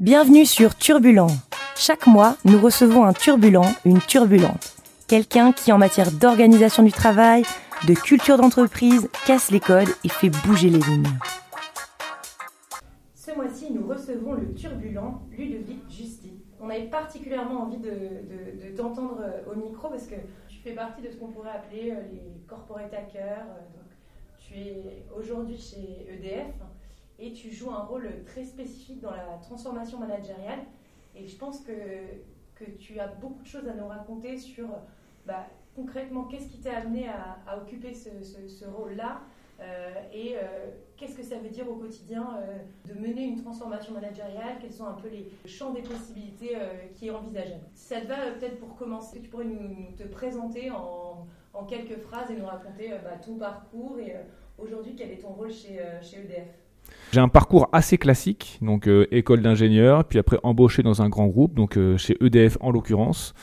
Bienvenue sur Turbulent. Chaque mois, nous recevons un turbulent, une turbulente. Quelqu'un qui, en matière d'organisation du travail, de culture d'entreprise, casse les codes et fait bouger les lignes. Ce mois-ci, nous recevons le turbulent Ludovic Justy. On avait particulièrement envie de, t'entendre euh, au micro parce que tu fais partie de ce qu'on pourrait appeler euh, les corporate hackers. Euh, tu es aujourd'hui chez EDF et tu joues un rôle très spécifique dans la transformation managériale. Et je pense que, que tu as beaucoup de choses à nous raconter sur bah, concrètement qu'est-ce qui t'a amené à, occuper ce, ce, rôle-là euh, et euh, qu'est-ce que ça veut dire au quotidien euh, de mener une transformation managériale, quels sont un peu les champs des possibilités qui est envisageable. Si ça te va, peut-être pour commencer, tu pourrais nous, te présenter en, en, quelques phrases et nous raconter bah, ton parcours et aujourd'hui quel est ton rôle chez, chez EDF. J'ai un parcours assez classique, donc euh, école d'ingénieur, puis après embauché dans un grand groupe, donc euh, chez EDF en l'occurrence.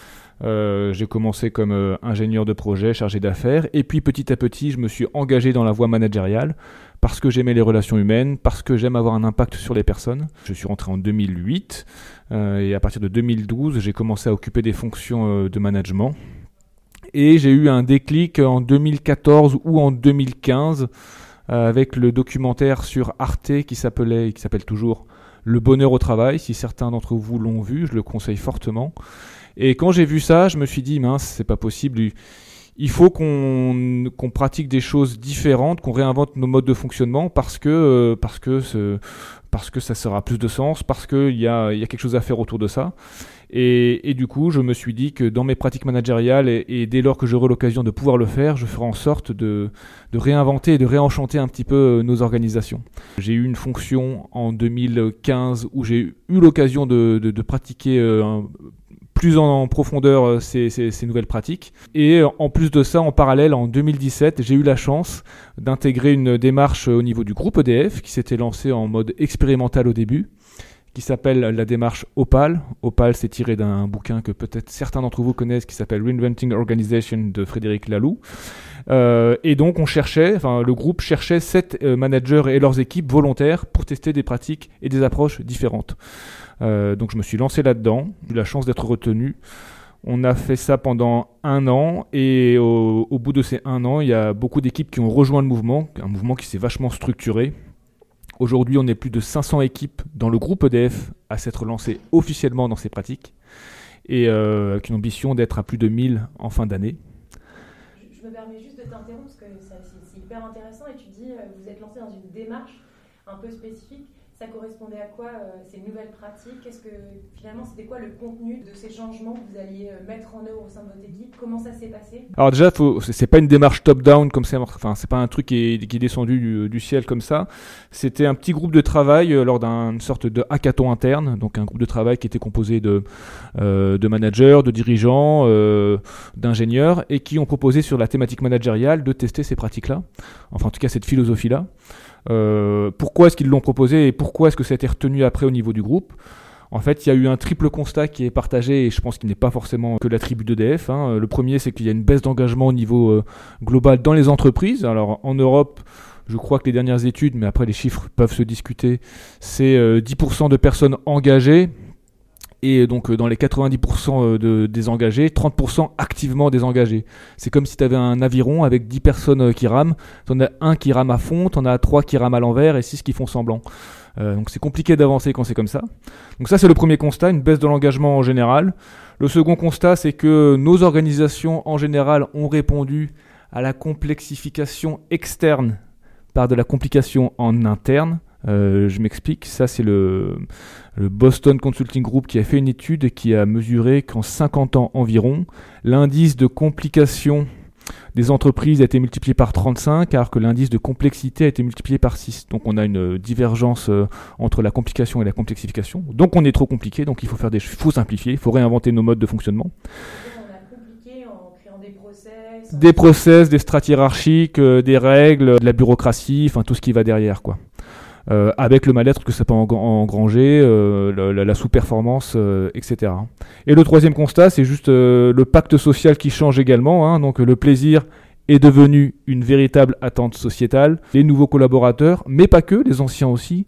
Euh, j'ai commencé comme ingénieur de projet, chargé d'affaires, et puis petit à petit, je me suis engagé dans la voie managériale parce que j'aimais les relations humaines, parce que j'aime avoir un impact sur les personnes. Je suis rentré en 2008 et à partir de 2012, j'ai commencé à occuper des fonctions de management. Et j'ai eu un déclic en 2014 ou en 2015 euh, avec le documentaire sur Arte qui s'appelait, qui s'appelle toujours Le bonheur au travail. Si certains d'entre vous l'ont vu, je le conseille fortement. Et quand j'ai vu ça, je me suis dit mince, c'est pas possible. Il faut qu'on pratique des choses différentes, qu'on réinvente nos modes de fonctionnement parce que euh, parce que ce, parce que ça sera plus de sens, parce qu'il y a, y a quelque chose à faire autour de ça. Et, du coup, je me suis dit que dans mes pratiques managériales, et, dès lors que j'aurai l'occasion de pouvoir le faire, je ferai en sorte de, réinventer et de réenchanter un petit peu euh, nos organisations. J'ai eu une fonction en 2015 où j'ai eu l'occasion de, pratiquer euh, plus en profondeur euh, ces, ces, nouvelles pratiques. Et en plus de ça, en parallèle, en 2017, j'ai eu la chance d'intégrer une démarche au niveau du groupe EDF qui s'était lancé en mode expérimental au début qui s'appelle la démarche Opal. Opal, c'est tiré d'un bouquin que peut-être certains d'entre vous connaissent qui s'appelle Reinventing Organization de Frédéric Laloux. Euh, et donc, on cherchait, enfin, le groupe cherchait sept euh, managers et leurs équipes volontaires pour tester des pratiques et des approches différentes. Euh, donc, je me suis lancé là-dedans. J'ai eu la chance d'être retenu. On a fait ça pendant un an et au, au bout de ces un an, il y a beaucoup d'équipes qui ont rejoint le mouvement, un mouvement qui s'est vachement structuré. Aujourd'hui, on est plus de 500 équipes dans le groupe EDF à s'être lancées officiellement dans ces pratiques et euh, avec une ambition d'être à plus de 1000 en fin d'année. Je, me permets juste de t'interrompre parce que c'est hyper intéressant et tu dis euh, vous êtes lancé dans une démarche un peu spécifique ça correspondait à quoi euh, ces nouvelles pratiques? Qu'est-ce que finalement c'était quoi le contenu de ces changements que vous alliez euh, mettre en œuvre au sein de votre équipe? Comment ça s'est passé? Alors déjà, c'est pas une démarche top-down comme ça. Enfin, c'est pas un truc qui est, descendu du, ciel comme ça. C'était un petit groupe de travail euh, lors d'une sorte de hackathon interne, donc un groupe de travail qui était composé de managers, de dirigeants, d'ingénieurs et qui ont proposé sur la thématique managériale de tester ces pratiques-là. Enfin, en tout cas, cette philosophie-là. Euh, pourquoi est-ce qu'ils l'ont proposé et pourquoi est-ce que ça a été retenu après au niveau du groupe? En fait, il y a eu un triple constat qui est partagé et je pense qu'il n'est pas forcément que la tribu d'EDF. Hein. Le premier, c'est qu'il y a une baisse d'engagement au niveau euh, global dans les entreprises. Alors en Europe, je crois que les dernières études, mais après les chiffres peuvent se discuter, c'est 10% euh, de personnes engagées et donc euh, dans les 90% euh, de désengagés, 30% activement désengagés. C'est comme si tu avais un aviron avec 10 personnes euh, qui rament, tu en as un qui rame à fond, tu en as 3 qui rament à l'envers et 6 qui font semblant. donc c'est compliqué d'avancer quand c'est comme ça. Donc ça c'est le premier constat, une baisse de l'engagement en général. Le second constat c'est que nos organisations en général ont répondu à la complexification externe par de la complication en interne. Euh, je m'explique, ça c'est le, Boston Consulting Group qui a fait une étude qui a mesuré qu'en 50 ans environ, l'indice de complication des entreprises a été multiplié par 35, alors que l'indice de complexité a été multiplié par 6. Donc on a une divergence euh, entre la complication et la complexification. Donc on est trop compliqué, donc il faut faire des, faut simplifier, il faut réinventer nos modes de fonctionnement. Des process, des strates hiérarchiques, euh, des règles, de la bureaucratie, enfin tout ce qui va derrière quoi. Euh, avec le mal-être que ça peut engranger, euh, la, sous-performance, euh, etc. Et le troisième constat, c'est juste le pacte social qui change également. Hein. donc le plaisir est devenu une véritable attente sociétale. Les nouveaux collaborateurs, mais pas que, les anciens aussi,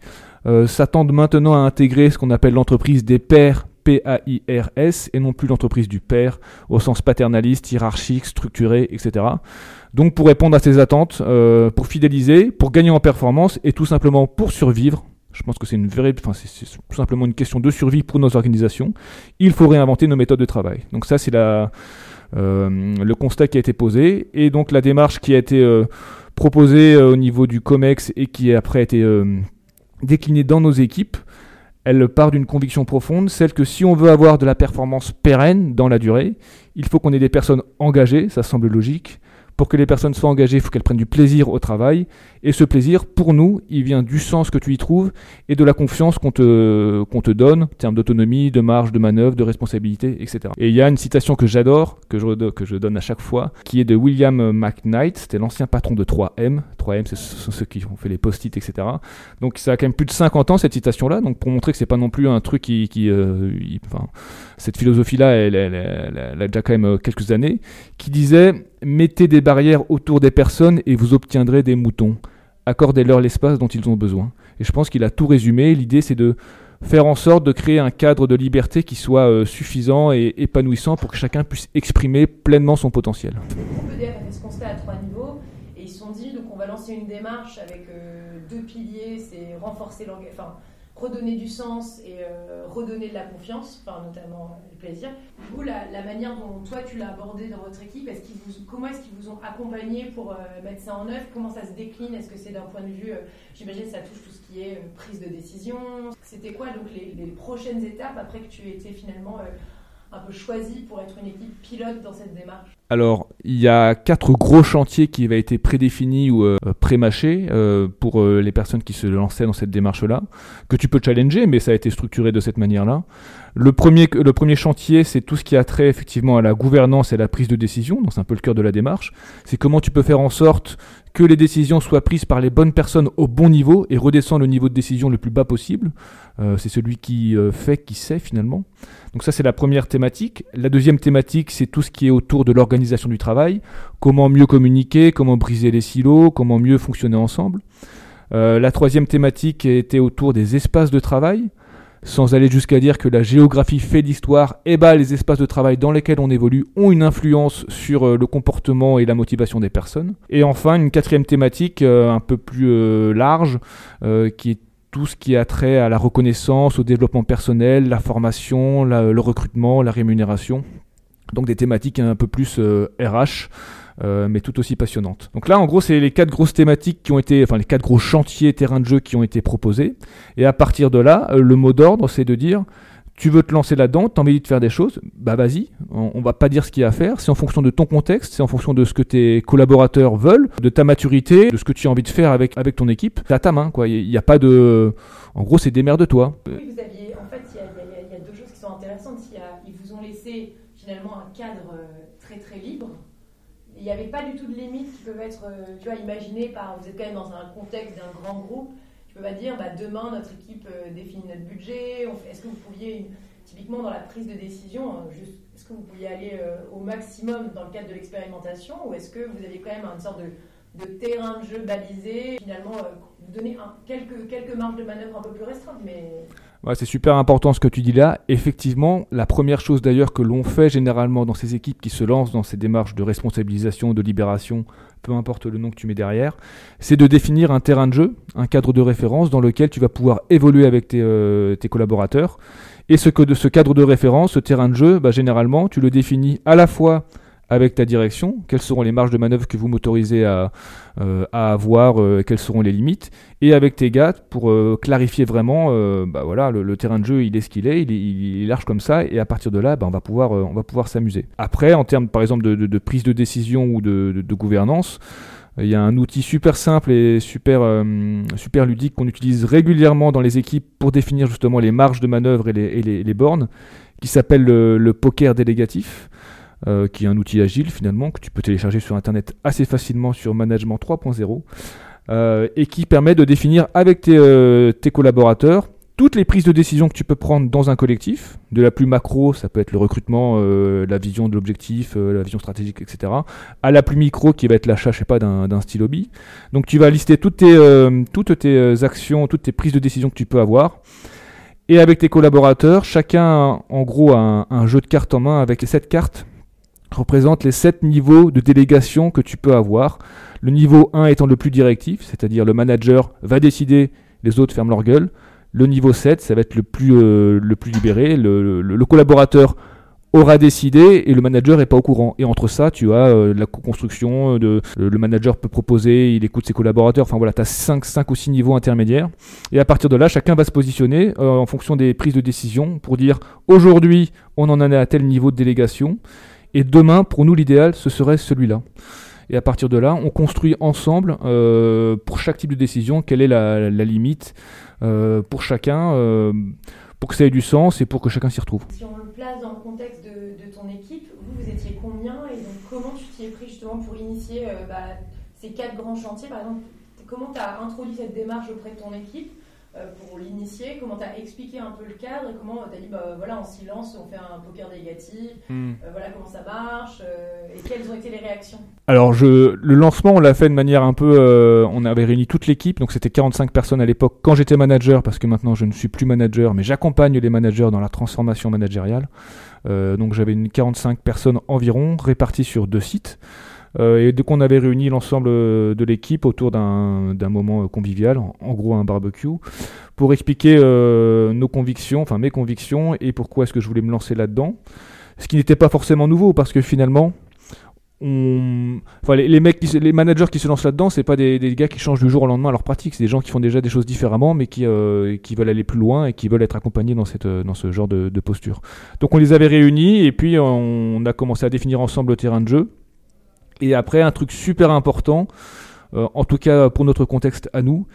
s'attendent maintenant à intégrer ce qu'on appelle l'entreprise des pairs P-A-I-R-S et non plus l'entreprise du père au sens paternaliste, hiérarchique, structuré, etc. Donc pour répondre à ces attentes, euh, pour fidéliser, pour gagner en performance et tout simplement pour survivre, je pense que c'est une enfin c'est tout simplement une question de survie pour nos organisations. Il faut réinventer nos méthodes de travail. Donc ça c'est la, euh, le constat qui a été posé et donc la démarche qui a été euh, proposée au niveau du Comex et qui après a été déclinée dans nos équipes elle part d'une conviction profonde, celle que si on veut avoir de la performance pérenne dans la durée, il faut qu'on ait des personnes engagées, ça semble logique, pour que les personnes soient engagées, il faut qu'elles prennent du plaisir au travail. Et ce plaisir, pour nous, il vient du sens que tu y trouves et de la confiance qu'on te, qu'on te donne en termes d'autonomie, de marge, de manœuvre, de responsabilité, etc. Et il y a une citation que j'adore, que je, que je donne à chaque fois, qui est de William McKnight, c'était l'ancien patron de 3M. 3M, ce sont ceux qui ont fait les post-it, etc. Donc ça a quand même plus de 50 ans, cette citation-là, donc pour montrer que c'est pas non plus un truc qui... euh, enfin, cette philosophie-là, elle, a déjà quand même euh, quelques années, qui disait mettez des barrières autour des personnes et vous obtiendrez des moutons. Accordez-leur l'espace dont ils ont besoin. Et je pense qu'il a tout résumé. L'idée, c'est de faire en sorte de créer un cadre de liberté qui soit euh, suffisant et épanouissant pour que chacun puisse exprimer pleinement son potentiel. EDF a fait ce constat à trois niveaux et ils se sont dit donc on va lancer une démarche avec euh, deux piliers, c'est renforcer l'engagement redonner du sens et euh, redonner de la confiance, enfin notamment le plaisir. Vous, la, la manière dont toi tu l'as abordé dans votre équipe, comment est-ce qu'ils vous ont accompagné pour euh, mettre ça en œuvre? Comment ça se décline? Est-ce que c'est d'un point de vue, euh, j'imagine ça touche tout ce qui est prise de décision? C'était quoi donc les, les, prochaines étapes après que tu étais finalement un peu choisi pour être une équipe pilote dans cette démarche alors, il y a quatre gros chantiers qui avaient été prédéfinis ou euh, prémâchés euh, pour euh, les personnes qui se lançaient dans cette démarche-là, que tu peux challenger, mais ça a été structuré de cette manière-là. Le premier, le premier chantier, c'est tout ce qui a trait effectivement à la gouvernance et à la prise de décision, donc c'est un peu le cœur de la démarche. C'est comment tu peux faire en sorte que les décisions soient prises par les bonnes personnes au bon niveau et redescendre le niveau de décision le plus bas possible. Euh, c'est celui qui euh, fait qui sait finalement. Donc ça c'est la première thématique. La deuxième thématique c'est tout ce qui est autour de l'organisation du travail. Comment mieux communiquer, comment briser les silos, comment mieux fonctionner ensemble. Euh, la troisième thématique était autour des espaces de travail sans aller jusqu'à dire que la géographie fait l'histoire, et eh bah ben, les espaces de travail dans lesquels on évolue ont une influence sur euh, le comportement et la motivation des personnes. Et enfin, une quatrième thématique euh, un peu plus euh, large, qui est tout ce qui a trait à la reconnaissance, au développement personnel, la formation, le recrutement, la rémunération. Donc des thématiques un peu plus RH. Euh, mais tout aussi passionnante. Donc là, en gros, c'est les quatre grosses thématiques qui ont été, enfin les quatre gros chantiers terrains de jeu qui ont été proposés. Et à partir de là, euh, le mot d'ordre, c'est de dire tu veux te lancer là-dedans, t'as envie de faire des choses, bah vas-y, on, va pas dire ce qu'il y a à faire, c'est en fonction de ton contexte, c'est en fonction de ce que tes collaborateurs veulent, de ta maturité, de ce que tu as envie de faire avec, avec ton équipe, c'est à ta main, quoi, il n'y a, pas de... En gros, c'est des de toi. Oui, vous en fait, il y, y, a deux choses qui sont intéressantes, ils vous ont laissé finalement un cadre euh, très très libre, il n'y avait pas du tout de limites qui peuvent être, euh, tu vois, imaginées par. Vous êtes quand même dans un contexte d'un grand groupe. Tu peux pas dire, bah, demain notre équipe euh, définit notre budget. Est-ce que vous pouviez, typiquement dans la prise de décision, hein, est-ce que vous pouviez aller euh, au maximum dans le cadre de l'expérimentation, ou est-ce que vous aviez quand même une sorte de, de terrain de jeu balisé, finalement, vous donner quelques, quelques marges de manœuvre un peu plus restreintes, mais c'est super important ce que tu dis là. Effectivement, la première chose d'ailleurs que l'on fait généralement dans ces équipes qui se lancent dans ces démarches de responsabilisation, de libération, peu importe le nom que tu mets derrière, c'est de définir un terrain de jeu, un cadre de référence dans lequel tu vas pouvoir évoluer avec tes, euh, collaborateurs. Et ce que de ce cadre de référence, ce terrain de jeu, bah, généralement, tu le définis à la fois avec ta direction, quelles seront les marges de manœuvre que vous m'autorisez à, euh, avoir, euh, quelles seront les limites, et avec tes gars pour euh, clarifier vraiment, bah voilà, le, terrain de jeu il est ce qu'il est, il est, large comme ça, et à partir de là, bah, on va pouvoir, s'amuser. Après, en termes par exemple de, prise de décision ou de, gouvernance, il y a un outil super simple et super, ludique qu'on utilise régulièrement dans les équipes pour définir justement les marges de manœuvre et les, les, bornes, qui s'appelle le, poker délégatif. Euh, qui est un outil agile finalement que tu peux télécharger sur internet assez facilement sur Management 3.0 euh, et qui permet de définir avec tes, euh, tes, collaborateurs toutes les prises de décision que tu peux prendre dans un collectif, de la plus macro, ça peut être le recrutement, euh, la vision de l'objectif, la vision stratégique, etc., à la plus micro qui va être l'achat, je sais pas, d'un stylo B. Donc tu vas lister toutes tes, toutes tes actions, toutes tes prises de décision que tu peux avoir. Et avec tes collaborateurs, chacun en gros a un, un jeu de cartes en main avec les 7 cartes représente les 7 niveaux de délégation que tu peux avoir. Le niveau 1 étant le plus directif, c'est-à-dire le manager va décider, les autres ferment leur gueule. Le niveau 7, ça va être le plus, euh, le plus libéré. Le, collaborateur aura décidé et le manager n'est pas au courant. Et entre ça, tu as euh, la co-construction, de, le manager peut proposer, il écoute ses collaborateurs. Enfin voilà, tu as 5, 5 ou 6 niveaux intermédiaires. Et à partir de là, chacun va se positionner euh, en fonction des prises de décision pour dire aujourd'hui, on en est à tel niveau de délégation. Et demain, pour nous, l'idéal, ce serait celui-là. Et à partir de là, on construit ensemble, pour chaque type de décision, quelle est la limite euh, pour chacun, euh, pour que ça ait du sens et pour que chacun s'y retrouve. Si on le place dans le contexte de, ton équipe, vous, vous étiez combien et donc comment tu t'y es pris justement pour initier euh, bah, ces quatre grands chantiers Par exemple, comment tu as introduit cette démarche auprès de ton équipe euh, pour l'initier Comment tu as expliqué un peu le cadre et comment tu as dit, bah, voilà, en silence, on fait un poker négatif, hmm. euh, voilà comment ça marche, euh, et quelles ont été les réactions? Alors, je, le lancement, on l'a fait de manière un peu. on avait réuni toute l'équipe, donc c'était 45 personnes à l'époque quand j'étais manager, parce que maintenant je ne suis plus manager, mais j'accompagne les managers dans la transformation managériale. donc j'avais une 45 personnes environ réparties sur deux sites. Euh, et dès qu'on avait réuni l'ensemble euh, de l'équipe autour d'un moment convivial, en, gros un barbecue, pour expliquer euh, nos convictions, enfin mes convictions, et pourquoi est-ce que je voulais me lancer là-dedans. Ce qui n'était pas forcément nouveau, parce que finalement, les, mecs les managers qui se lancent là-dedans, c'est pas des, gars qui changent du jour au lendemain leur pratique, c'est des gens qui font déjà des choses différemment, mais qui, veulent aller plus loin et qui veulent être accompagnés dans, ce genre de posture. Donc on les avait réunis et puis on a commencé à définir ensemble le terrain de jeu. Et après, un truc super important, euh, en tout cas pour notre contexte à nous,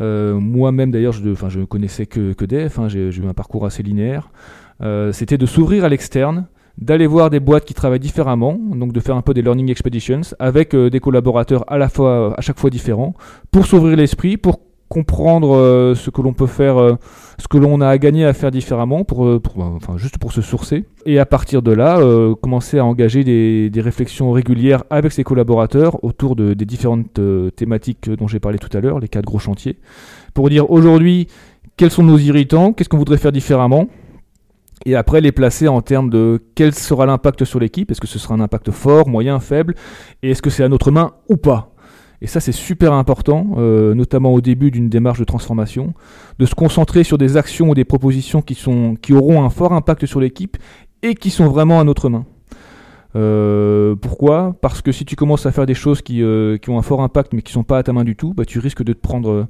euh, moi-même d'ailleurs, je ne connaissais que, que DF, hein, j'ai eu un parcours assez linéaire, euh, c'était de s'ouvrir à l'externe, d'aller voir des boîtes qui travaillent différemment, donc de faire un peu des learning expeditions avec des collaborateurs à la fois à chaque fois différents, pour s'ouvrir l'esprit, pour comprendre euh, ce que l'on peut faire, euh, ce que l'on a à gagner à faire différemment, pour, euh, enfin, juste pour se sourcer. Et à partir de là, commencer à engager des, réflexions régulières avec ses collaborateurs autour de, des différentes thématiques dont j'ai parlé tout à l'heure, les quatre gros chantiers, pour dire aujourd'hui quels sont nos irritants, qu'est-ce qu'on voudrait faire différemment. Et après les placer en termes de quel sera l'impact sur l'équipe, est-ce que ce sera un impact fort, moyen, faible, et est-ce que c'est à notre main ou pas. Et ça, c'est super important, euh, notamment au début d'une démarche de transformation, de se concentrer sur des actions ou des propositions qui, sont, qui auront un fort impact sur l'équipe et qui sont vraiment à notre main. Euh, pourquoi? Parce que si tu commences à faire des choses qui, euh, qui, ont un fort impact mais qui sont pas à ta main du tout, bah, tu risques de te prendre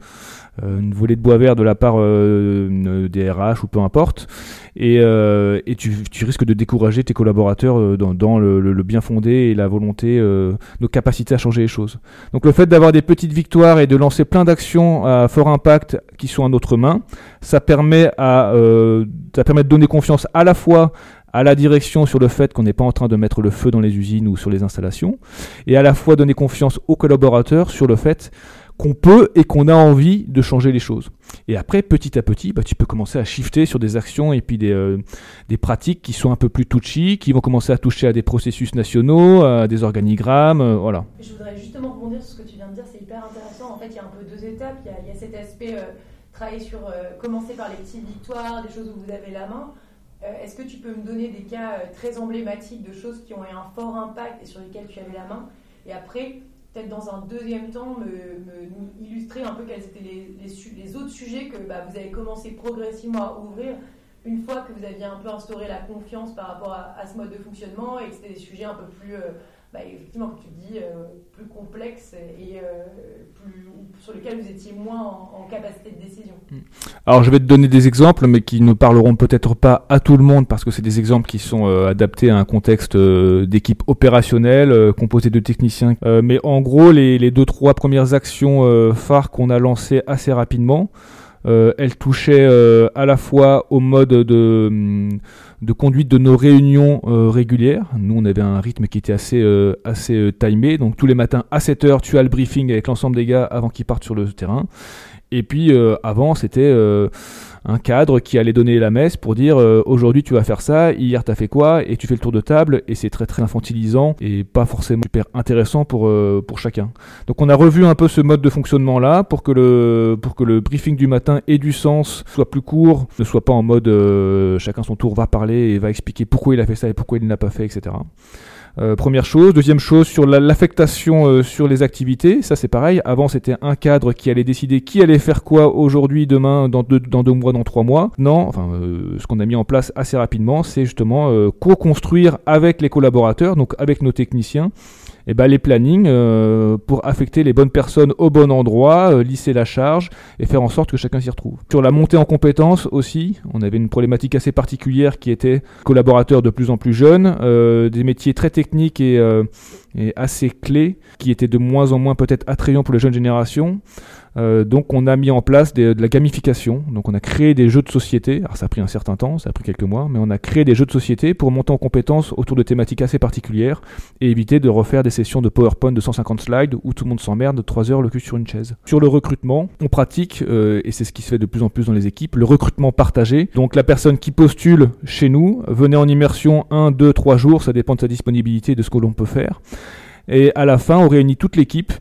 euh, une volée de bois vert de la part des RH ou peu importe, et, et tu, risques de décourager tes collaborateurs dans, dans le, le, bien fondé et la volonté, nos capacités à changer les choses. Donc le fait d'avoir des petites victoires et de lancer plein d'actions à fort impact qui sont à notre main, ça permet, à, ça permet de donner confiance à la fois à la direction sur le fait qu'on n'est pas en train de mettre le feu dans les usines ou sur les installations, et à la fois donner confiance aux collaborateurs sur le fait qu'on peut et qu'on a envie de changer les choses. Et après, petit à petit, bah, tu peux commencer à shifter sur des actions et puis des, euh, des pratiques qui sont un peu plus touchy, qui vont commencer à toucher à des processus nationaux, à des organigrammes, euh, voilà. Je voudrais justement rebondir sur ce que tu viens de dire, c'est hyper intéressant. En fait, il y a un peu deux étapes. Il y a, cet aspect euh, travailler sur, commencer par les petites victoires, des choses où vous avez la main. Est-ce que tu peux me donner des cas très emblématiques de choses qui ont eu un fort impact et sur lesquelles tu avais la main Et après, peut-être dans un deuxième temps me, illustrer un peu quels étaient les, les, autres sujets que bah, vous avez commencé progressivement à ouvrir une fois que vous aviez un peu instauré la confiance par rapport à, ce mode de fonctionnement et que c'était des sujets un peu plus euh, bah, effectivement, que tu dis, euh, plus complexe et euh, sur lesquels vous étiez moins en, capacité de décision. Mm. Alors, je vais te donner des exemples, mais qui ne parleront peut-être pas à tout le monde, parce que c'est des exemples qui sont adaptés à un contexte d'équipe opérationnelle, composée de techniciens. mais en gros, les, les, deux, trois premières actions phares qu'on a lancées assez rapidement, elles touchaient à la fois au mode de... Hum, de conduite de nos réunions euh, régulières. Nous, on avait un rythme qui était assez, euh, assez euh, timé. Donc, tous les matins à 7h, tu as le briefing avec l'ensemble des gars avant qu'ils partent sur le terrain. Et puis, avant, c'était un cadre qui allait donner la messe pour dire euh, aujourd'hui tu vas faire ça, hier t'as fait quoi, et tu fais le tour de table, et c'est très très infantilisant et pas forcément super intéressant pour, euh, pour chacun. Donc on a revu un peu ce mode de fonctionnement là pour que le, pour que le briefing du matin ait du sens, soit plus court, ne soit pas en mode euh, chacun son tour va parler et va expliquer pourquoi il a fait ça et pourquoi il ne l'a pas fait, etc. Euh, première chose. Deuxième chose, sur l'affectation euh, sur les activités, ça c'est pareil. Avant c'était un cadre qui allait décider qui allait faire quoi aujourd'hui, demain, dans deux, mois, dans trois mois. Non, enfin euh, ce qu'on a mis en place assez rapidement, c'est justement co-construire avec les collaborateurs, donc avec nos techniciens, eh ben, les plannings euh, pour affecter les bonnes personnes au bon endroit, euh, lisser la charge et faire en sorte que chacun s'y retrouve. Sur la montée en compétences aussi, on avait une problématique assez particulière qui était collaborateurs de plus en plus jeunes, euh, des métiers très techniques et, et assez clés qui étaient de moins en moins peut-être attrayants pour les jeunes générations. Euh, donc on a mis en place de la gamification. Donc on a créé des jeux de société. Alors ça a pris un certain temps, ça a pris quelques mois, mais on a créé des jeux de société pour monter en compétences autour de thématiques assez particulières et éviter de refaire des sessions de PowerPoint de 150 slides où tout le monde s'emmerde 3 heures le cul sur une chaise. Sur le recrutement, on pratique, euh, et c'est ce qui se fait de plus en plus dans les équipes, le recrutement partagé. Donc la personne qui postule chez nous venait en immersion 1, 2, 3 jours, ça dépend de sa disponibilité de ce que l'on peut faire. Et à la fin, on réunit toute l'équipe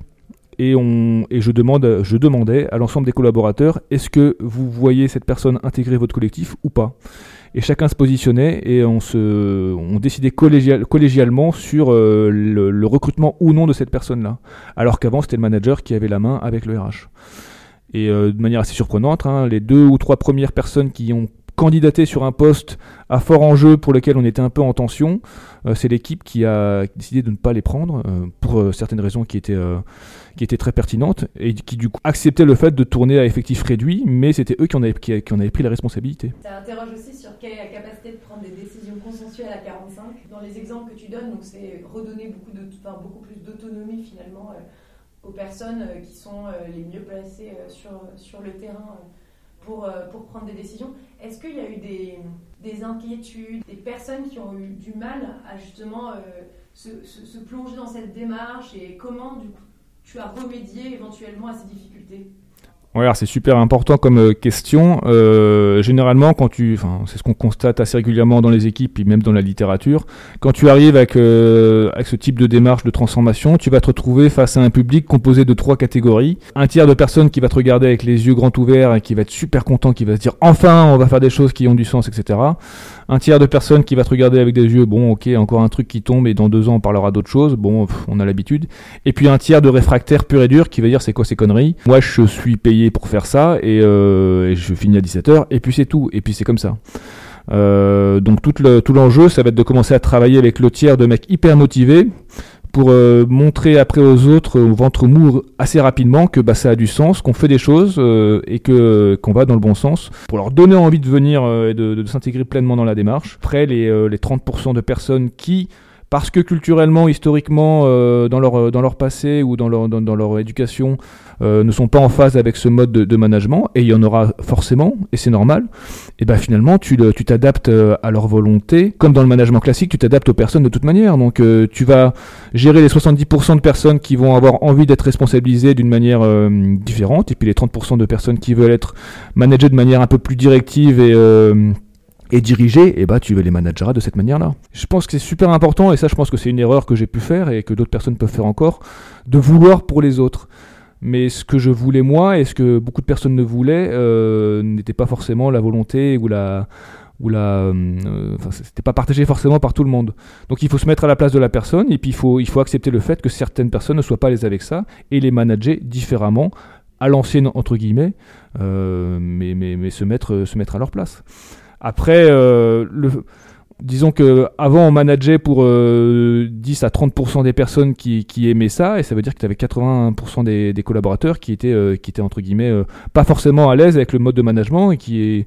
et, on, et je, demande, je demandais à l'ensemble des collaborateurs est-ce que vous voyez cette personne intégrer votre collectif ou pas? Et chacun se positionnait et on, se, on décidait collégial, collégialement sur euh, le, recrutement ou non de cette personne-là. Alors qu'avant, c'était le manager qui avait la main avec le RH. Et euh, de manière assez surprenante, hein, les deux ou trois premières personnes qui ont candidaté sur un poste à fort enjeu pour lequel on était un peu en tension, euh, c'est l'équipe qui a décidé de ne pas les prendre pour certaines raisons qui étaient qui était très pertinente et qui du coup acceptait le fait de tourner à effectif réduit, mais c'était eux qui en, avaient, pris la responsabilité. Ça interroge aussi sur quelle est la capacité de prendre des décisions consensuelles à 45. Dans les exemples que tu donnes, donc c'est redonner beaucoup, de, beaucoup plus d'autonomie finalement euh, aux personnes euh, qui sont euh, les mieux placées sur, sur le terrain pour, pour prendre des décisions. Est-ce qu'il y a eu des, des, inquiétudes, des personnes qui ont eu du mal à justement se, se, plonger dans cette démarche et comment tu as remédié éventuellement à ces difficultés? Ouais, c'est super important comme euh, question. Euh, généralement, quand tu, c'est ce qu'on constate assez régulièrement dans les équipes et même dans la littérature, quand tu arrives avec, euh, avec ce type de démarche de transformation, tu vas te retrouver face à un public composé de trois catégories. Un tiers de personnes qui va te regarder avec les yeux grands ouverts et qui va être super content, qui va se dire enfin, on va faire des choses qui ont du sens, etc un tiers de personnes qui va te regarder avec des yeux, bon ok, encore un truc qui tombe et dans deux ans on parlera d'autre chose, bon on a l'habitude. Et puis un tiers de réfractaires pur et dur qui va dire c'est quoi ces conneries, moi je suis payé pour faire ça et, euh, je finis à 17h et puis c'est tout, et puis c'est comme ça. Euh, donc tout l'enjeu, ça va être de commencer à travailler avec le tiers de mecs hyper motivés pour euh, montrer après aux autres au ventre mou assez rapidement que bah, ça a du sens, qu'on fait des choses et que qu'on va dans le bon sens, pour leur donner envie de venir et de, de s'intégrer pleinement dans la démarche. Après, les, les 30% de personnes qui parce que culturellement, historiquement, euh, dans, leur, euh, dans leur passé ou dans leur, dans, leur éducation, euh, ne sont pas en phase avec ce mode de, management, et il y en aura forcément, et c'est normal, et ben finalement, tu t'adaptes à leur volonté. Comme dans le management classique, tu t'adaptes aux personnes de toute manière. Donc tu vas gérer les 70% de personnes qui vont avoir envie d'être responsabilisées d'une manière différente, et puis les 30% de personnes qui veulent être managées de manière un peu plus directive et et diriger, et eh bah ben, tu les manageras de cette manière-là. Je pense que c'est super important, et ça je pense que c'est une erreur que j'ai pu faire et que d'autres personnes peuvent faire encore, de vouloir pour les autres. Mais ce que je voulais moi et ce que beaucoup de personnes ne voulaient euh, n'était pas forcément la volonté ou la ou la euh, c'était pas partagé forcément par tout le monde. Donc il faut se mettre à la place de la personne et puis il faut il faut accepter le fait que certaines personnes ne soient pas à l'aise avec ça et les manager différemment à l'ancienne entre guillemets euh, mais, mais, mais se mettre se mettre à leur place. Après, euh, le, disons que avant on manageait pour 10 euh, à 30% des personnes qui, qui, aimaient ça, et ça veut dire que tu avais 80% des, des, collaborateurs qui étaient, euh, qui étaient entre guillemets pas forcément à l'aise avec le mode de management et qui, est,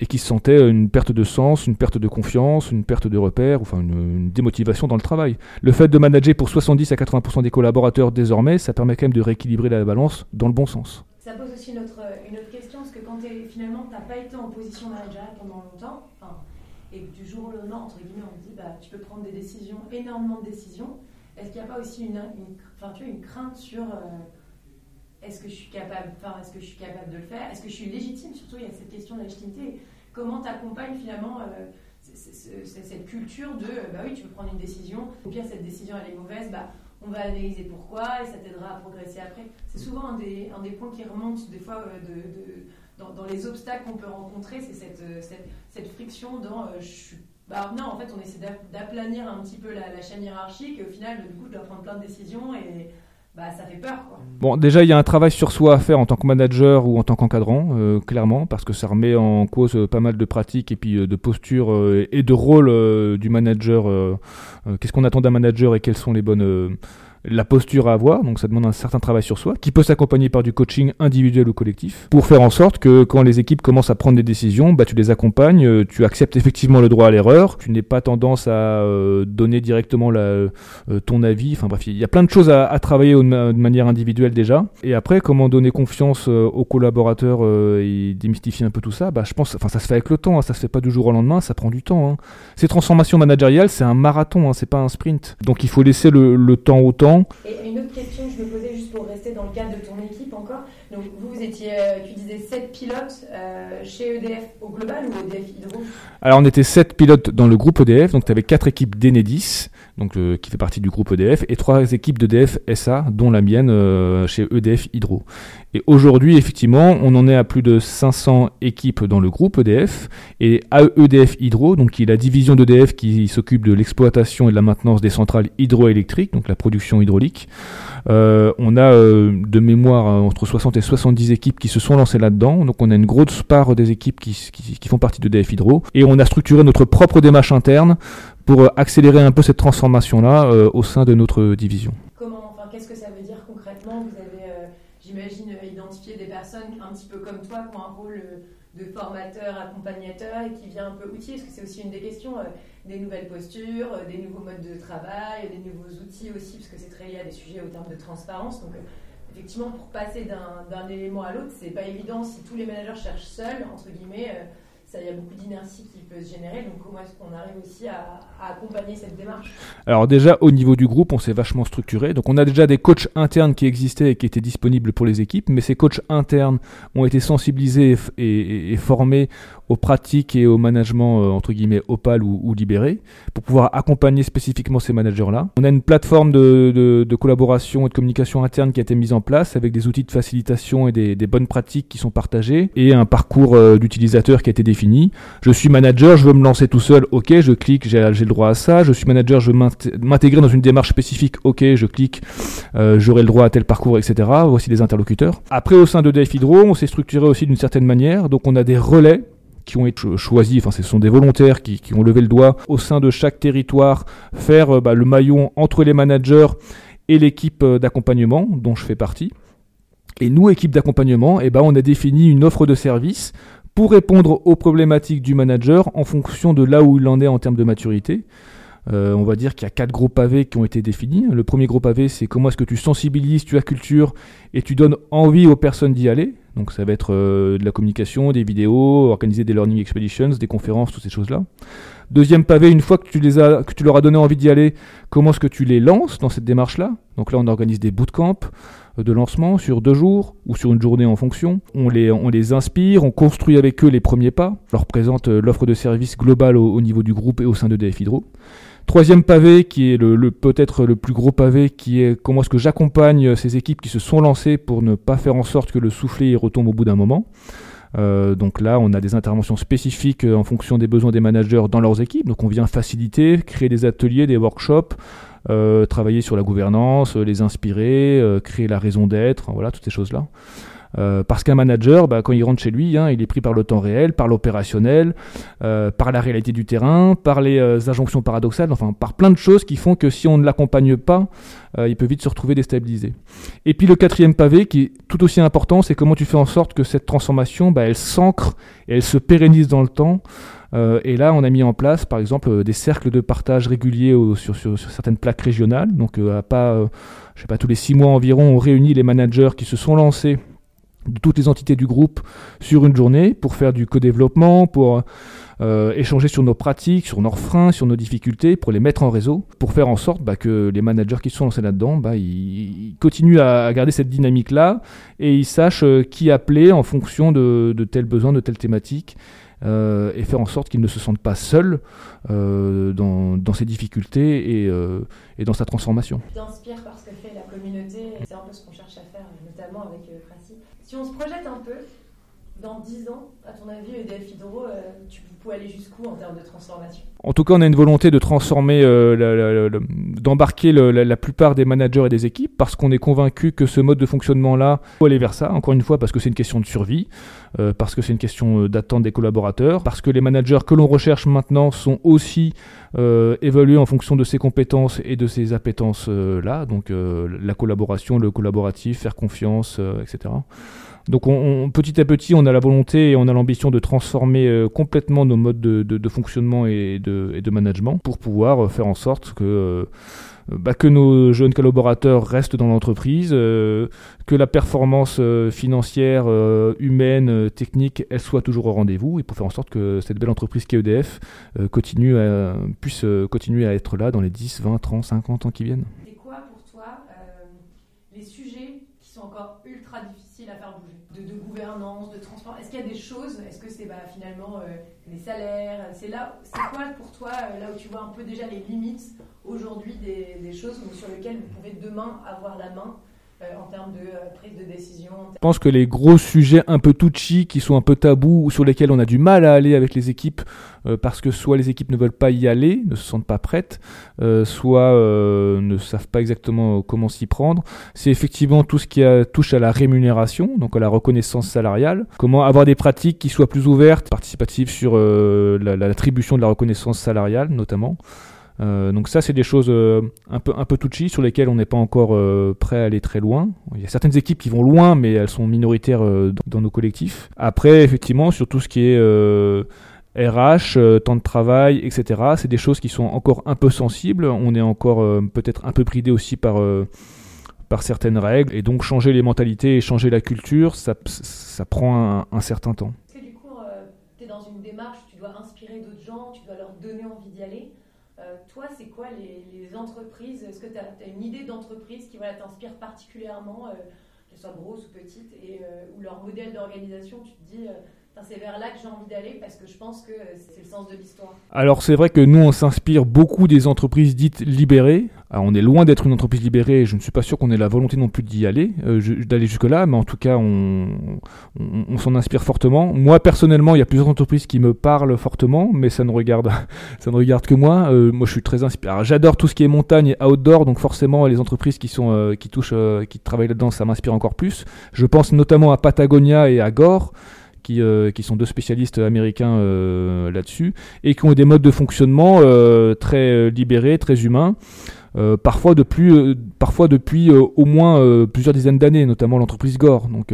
et qui se sentaient une perte de sens, une perte de confiance, une perte de repère, enfin une, une démotivation dans le travail. Le fait de manager pour 70 à 80% des collaborateurs désormais, ça permet quand même de rééquilibrer la balance dans le bon sens. Ça pose aussi une autre, une autre question, parce que quand finalement tu n'as pas été en position managériale pendant longtemps, et du jour au lendemain, entre guillemets, on te dit bah, tu peux prendre des décisions, énormément de décisions, est-ce qu'il n'y a pas aussi une, une, tu vois, une crainte sur euh, est-ce que je suis capable, enfin, est-ce que je suis capable de le faire? Est-ce que je suis légitime? Surtout, il y a cette question de légitimité. Comment tu accompagnes finalement euh, cette culture de, bah oui, tu peux prendre une décision, au pire, cette décision, elle est mauvaise, bah, on va analyser pourquoi et ça t'aidera à progresser après. C'est souvent un des, points qui remonte des fois euh, dans, les obstacles qu'on peut rencontrer, c'est cette, euh, friction dans suis bah, non, en fait, on essaie d'aplanir un petit peu la, chaîne hiérarchique et au final, du coup, je dois prendre plein de décisions et bah, ça fait peur. Bon, déjà, il y a un travail sur soi à faire en tant que manager ou en tant qu'encadrant, euh, clairement, parce que ça remet en cause euh, pas mal de pratiques et puis euh, de posture et de rôle du manager. Qu'est-ce qu'on attend d'un manager et quelles sont les bonnes la posture à avoir, donc ça demande un certain travail sur soi, qui peut s'accompagner par du coaching individuel ou collectif, pour faire en sorte que quand les équipes commencent à prendre des décisions, bah, tu les accompagnes, euh, tu acceptes effectivement le droit à l'erreur, tu n'es pas tendance à euh, donner directement euh, ton avis, enfin bref, il y a plein de choses à, travailler de, manière individuelle déjà, et après, comment donner confiance aux collaborateurs et démystifier un peu tout ça, bah, je pense, enfin ça se fait avec le temps, hein, ça se fait pas du jour au lendemain, ça prend du temps. Hein. Ces transformations managériales, c'est un marathon, hein, c'est pas un sprint, donc il faut laisser le temps au temps, et une autre question que je me posais juste pour rester dans le cadre de ton équipe encore. Donc vous, vous étiez, euh, tu disais 7 pilotes euh, chez EDF au global ou EDF Hydro? Alors on était 7 pilotes dans le groupe EDF, donc tu avais 4 équipes d'Enedis, donc euh, qui fait partie du groupe EDF, et 3 équipes d'EDF SA, dont la mienne chez EDF Hydro. Et aujourd'hui, effectivement, on en est à plus de 500 équipes dans le groupe EDF, et à EDF Hydro, donc qui est la division d'EDF qui s'occupe de l'exploitation et de la maintenance des centrales hydroélectriques, donc la production hydraulique. Euh, on a euh, de mémoire euh, entre 60 et 70 équipes qui se sont lancées là-dedans. Donc on a une grosse part des équipes qui, font partie de DF Hydro. Et on a structuré notre propre démarche interne pour accélérer un peu cette transformation-là au sein de notre division. Comment, qu'est-ce que ça veut dire concrètement? Vous avez, j'imagine, identifié des personnes un petit peu comme toi qui ont un rôle de formateur, accompagnateur et qui vient un peu outiller, parce que c'est aussi une des questions des nouvelles postures, euh, des nouveaux modes de travail, des nouveaux outils aussi, parce que c'est très lié à des sujets au terme de transparence. Donc, euh, effectivement, pour passer d'un élément à l'autre, c'est pas évident si tous les managers cherchent seuls, entre guillemets. Il y a beaucoup d'inertie qui peut se générer. Donc, comment est-ce qu'on arrive aussi à, accompagner cette démarche? Alors, déjà, au niveau du groupe, on s'est vachement structuré. Donc, on a déjà des coachs internes qui existaient et qui étaient disponibles pour les équipes, mais ces coachs internes ont été sensibilisés et formés aux pratiques et au management euh, entre guillemets opal ou, libéré pour pouvoir accompagner spécifiquement ces managers-là. On a une plateforme de, de, collaboration et de communication interne qui a été mise en place avec des outils de facilitation et des, des bonnes pratiques qui sont partagées et un parcours euh, d'utilisateur qui a été défini. Je suis manager, je veux me lancer tout seul, ok, je clique, j'ai le droit à ça. Je suis manager, je veux m'intégrer dans une démarche spécifique, ok, je clique, euh, j'aurai le droit à tel parcours, etc. Voici les interlocuteurs. Après, au sein de DF Hydro, on s'est structuré aussi d'une certaine manière, donc on a des relais qui ont été choisis, enfin ce sont des volontaires qui, ont levé le doigt au sein de chaque territoire, faire euh, bah, le maillon entre les managers et l'équipe euh, d'accompagnement dont je fais partie. Et nous, équipe d'accompagnement, eh ben, on a défini une offre de service pour répondre aux problématiques du manager en fonction de là où il en est en termes de maturité. Euh, on va dire qu'il y a quatre gros pavés qui ont été définis. Le premier gros pavé, c'est comment est-ce que tu sensibilises, tu culture et tu donnes envie aux personnes d'y aller. Donc ça va être euh, de la communication, des vidéos, organiser des learning expeditions, des conférences, toutes ces choses-là. Deuxième pavé, une fois que tu, les as, que tu leur as donné envie d'y aller, comment est-ce que tu les lances dans cette démarche-là? Donc là, on organise des bootcamps euh, de lancement sur deux jours ou sur une journée en fonction. On les, inspire, on construit avec eux les premiers pas, leur présente euh, l'offre de service globale au, niveau du groupe et au sein de DF Hydro. Troisième pavé, qui est peut-être le plus gros pavé, qui est comment est-ce que j'accompagne ces équipes qui se sont lancées pour ne pas faire en sorte que le soufflet retombe au bout d'un moment. Euh, donc là, on a des interventions spécifiques euh, en fonction des besoins des managers dans leurs équipes. Donc on vient faciliter, créer des ateliers, des workshops, euh, travailler sur la gouvernance, les inspirer, créer la raison d'être, voilà, toutes ces choses-là. Euh, parce qu'un manager, bah, quand il rentre chez lui, hein, il est pris par le temps réel, par l'opérationnel, euh, par la réalité du terrain, par les euh, injonctions paradoxales, enfin par plein de choses qui font que si on ne l'accompagne pas, il peut vite se retrouver déstabilisé. Et puis le quatrième pavé, qui est tout aussi important, c'est comment tu fais en sorte que cette transformation, bah, elle s'ancre et elle se pérennise dans le temps. et là, on a mis en place, par exemple, des cercles de partage réguliers sur, certaines plaques régionales. Donc, pas, je sais pas, tous les six mois environ, on réunit les managers qui se sont lancés de toutes les entités du groupe sur une journée pour faire du co-développement, pour euh, échanger sur nos pratiques, sur nos freins, sur nos difficultés, pour les mettre en réseau, pour faire en sorte bah, que les managers qui sont lancés là-dedans, bah, ils, continuent à, garder cette dynamique-là et ils sachent euh, qui appeler en fonction de, de tels besoins, de telles thématiques. Euh, et faire en sorte qu'ils ne se sentent pas seuls dans, ses difficultés et, dans sa transformation. T'inspires par ce que fait la communauté, c'est un peu ce qu'on cherche à faire, notamment avec. Si on se projette un peu, dans 10 ans, à ton avis, EDF Hydro, euh, tu peux aller jusqu'où en termes de transformation? En tout cas, on a une volonté de transformer, euh, d'embarquer la, plupart des managers et des équipes parce qu'on est convaincu que ce mode de fonctionnement-là faut aller vers ça. Encore une fois, parce que c'est une question de survie, euh, parce que c'est une question d'attente des collaborateurs, parce que les managers que l'on recherche maintenant sont aussi évalués en fonction de ses compétences et de ses appétences là. Donc la collaboration, le collaboratif, faire confiance, etc. Donc on, petit à petit, on a la volonté et on a l'ambition de transformer euh, complètement nos modes de, fonctionnement et de, management pour pouvoir euh, faire en sorte que, euh, bah, que nos jeunes collaborateurs restent dans l'entreprise, que la performance financière, humaine, technique, elle soit toujours au rendez-vous et pour faire en sorte que cette belle entreprise qu'est EDF continue à, puisse continuer à être là dans les 10, 20, 30, 50 ans qui viennent. C'est quoi pour toi les sujets qui sont encore ultra difficiles à de, gouvernance, de transport. Est-ce qu'il y a des choses Est-ce que c'est bah, finalement euh, les salaires C'est quoi pour toi euh, là où tu vois un peu déjà les limites aujourd'hui des, choses sur lesquelles vous pouvez demain avoir la main en termes de euh, prise de décision Je pense que les gros sujets un peu touchy, qui sont un peu tabous, ou sur lesquels on a du mal à aller avec les équipes, euh, parce que soit les équipes ne veulent pas y aller, ne se sentent pas prêtes, soit ne savent pas exactement comment s'y prendre, c'est effectivement tout ce qui touche à la rémunération, donc à la reconnaissance salariale, comment avoir des pratiques qui soient plus ouvertes, participatives sur l'attribution de la reconnaissance salariale notamment. Euh, donc ça, c'est des choses euh, un peu un sur lesquelles on n'est pas encore euh, prêt à aller très loin. Il y a certaines équipes qui vont loin, mais elles sont minoritaires dans, nos collectifs. Après, effectivement, sur tout ce qui est RH, temps de travail, etc., c'est des choses qui sont encore un peu sensibles. On est encore peut-être un peu bridé aussi par par certaines règles, et donc changer les mentalités et changer la culture, ça, prend un, certain temps. Est-ce que du coup, tu es dans une démarche, tu dois inspirer d'autres gens, tu dois leur donner envie d'y aller euh, toi, c'est quoi les, entreprises? Est-ce que tu as, une idée d'entreprise qui t'inspire particulièrement, euh, qu'elle soit grosse ou petite, et euh, ou leur modèle d'organisation, tu te dis c'est vers là que j'ai envie d'aller parce que je pense que c'est le sens de l'histoire. Alors c'est vrai que nous on s'inspire beaucoup des entreprises dites libérées. on est loin d'être une entreprise libérée et je ne suis pas sûr qu'on ait la volonté non plus d'y aller, euh, d'aller jusque là, mais en tout cas on, s'en inspire fortement. Moi personnellement il y a plusieurs entreprises qui me parlent fortement, mais ça ne regarde, ça ne regarde que moi. Euh, moi je suis très inspiré. J'adore tout ce qui est montagne et outdoor, donc forcément les entreprises qui sont euh, qui touchent, qui travaillent là-dedans, ça m'inspire encore plus. Je pense notamment à Patagonia et à Gore. Euh, qui, sont deux spécialistes américains euh, là-dessus, et qui ont des modes de fonctionnement euh, très libérés, très humains. parfois depuis, au moins plusieurs dizaines d'années, notamment l'entreprise Gore. Donc,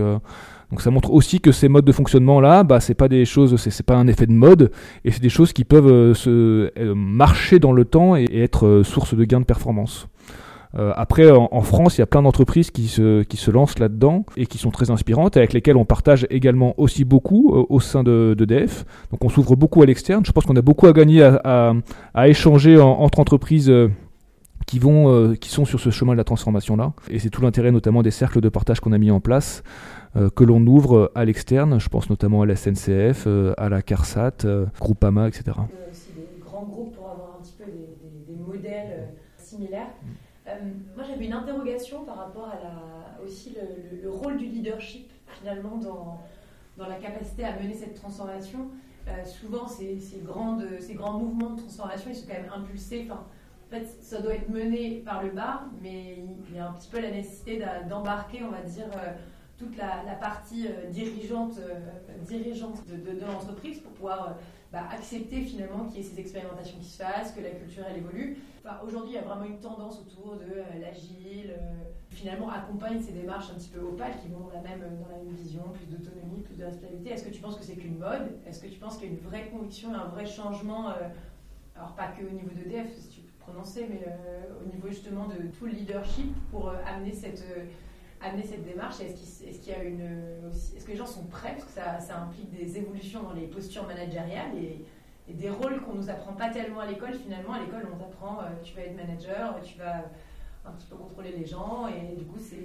donc ça montre aussi que ces modes de fonctionnement là, bah c'est pas pas un effet de mode, et c'est des choses qui peuvent se marcher dans le temps et être source de gains de performance. Euh, après, en, France, il y a plein d'entreprises qui se, qui se lancent là-dedans et qui sont très inspirantes, avec lesquelles on partage également aussi beaucoup euh, au sein de, de DEF. Donc on s'ouvre beaucoup à l'externe. Je pense qu'on a beaucoup à gagner à, à, échanger entre entreprises. Euh, qui, vont, qui sont sur ce chemin de la transformation-là. Et c'est tout l'intérêt notamment des cercles de partage qu'on a mis en place, que l'on ouvre à l'externe. Je pense notamment à la SNCF, à la CARSAT, Groupama, etc. aussi des grands groupes pour avoir un petit peu des, des modèles similaires. Euh, moi, j'avais une interrogation par rapport à aussi le, rôle du leadership, finalement, dans, dans la capacité à mener cette transformation. Euh, souvent, ces, grandes, ces grands mouvements de transformation, ils sont quand même impulsés. En fait, ça doit être mené par le bas, mais il y a un petit peu la nécessité d'embarquer, on va dire, euh, toute la, partie dirigeante, dirigeante de l'entreprise pour pouvoir bah, accepter finalement qu'il y ait ces expérimentations qui se fassent, que la culture elle évolue. Aujourd'hui, il y a vraiment une tendance autour de euh, l'agile, euh, finalement accompagne ces démarches un petit peu opales qui vont dans la même, dans la même vision, plus d'autonomie, plus de responsabilité. Est-ce que tu penses que c'est qu'une mode? Est-ce que tu penses qu'il y a une vraie conviction, un vrai changement euh, Alors pas que au niveau d'EDF, si tu peux prononcer, mais au niveau justement de tout le leadership pour amener cette amener cette démarche? Est-ce qu'il y a une est-ce que les gens sont prêts? Parce que ça, ça, implique des évolutions dans les postures managériales et des rôles qu'on nous apprend pas tellement à l'école. Finalement, à l'école, on t'apprend, tu vas être manager, tu vas un petit peu contrôler les gens, et du coup, c'est,